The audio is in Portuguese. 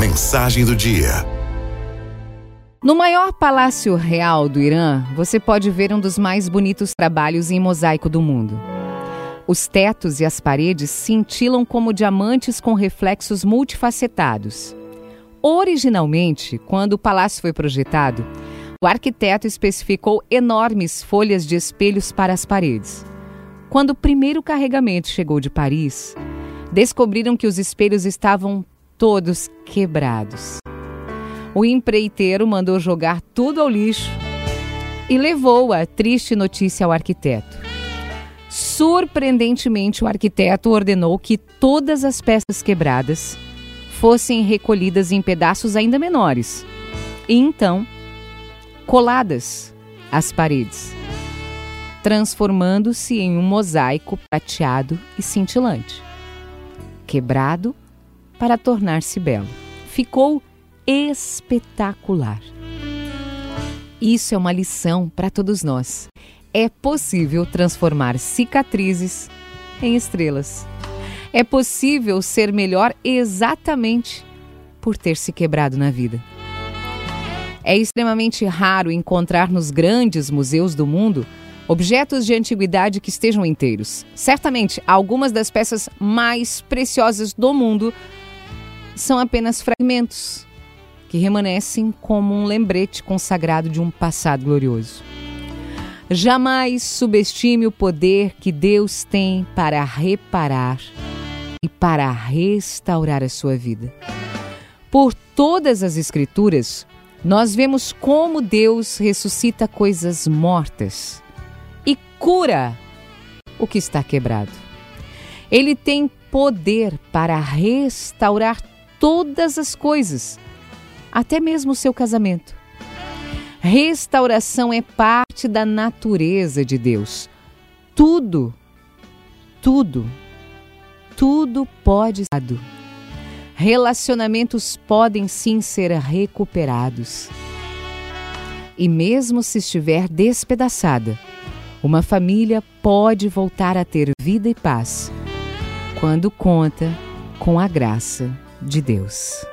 Mensagem do dia. No maior palácio real do Irã, você pode ver um dos mais bonitos trabalhos em mosaico do mundo. Os tetos e as paredes cintilam como diamantes com reflexos multifacetados. Originalmente, quando o palácio foi projetado, o arquiteto especificou enormes folhas de espelhos para as paredes. Quando o primeiro carregamento chegou de Paris, descobriram que os espelhos estavam todos quebrados. O empreiteiro mandou jogar tudo ao lixo e levou a triste notícia ao arquiteto. Surpreendentemente, o arquiteto ordenou que todas as peças quebradas fossem recolhidas em pedaços ainda menores e então coladas às paredes, transformando-se em um mosaico prateado e cintilante, quebrado para tornar-se belo. Ficou espetacular. Isso é uma lição para todos nós. É possível transformar cicatrizes em estrelas. É possível ser melhor exatamente por ter se quebrado na vida. É extremamente raro encontrar nos grandes museus do mundo objetos de antiguidade que estejam inteiros. Certamente, algumas das peças mais preciosas do mundo são apenas fragmentos que remanescem como um lembrete consagrado de um passado glorioso. Jamais subestime o poder que Deus tem para reparar e para restaurar a sua vida. Por todas as Escrituras, nós vemos como Deus ressuscita coisas mortas e cura o que está quebrado. Ele tem poder para restaurar todas as coisas, até mesmo o seu casamento. Restauração é parte da natureza de Deus. Tudo, tudo, tudo pode ser. Relacionamentos podem sim ser recuperados. E mesmo se estiver despedaçada, uma família pode voltar a ter vida e paz quando conta com a graça de Deus.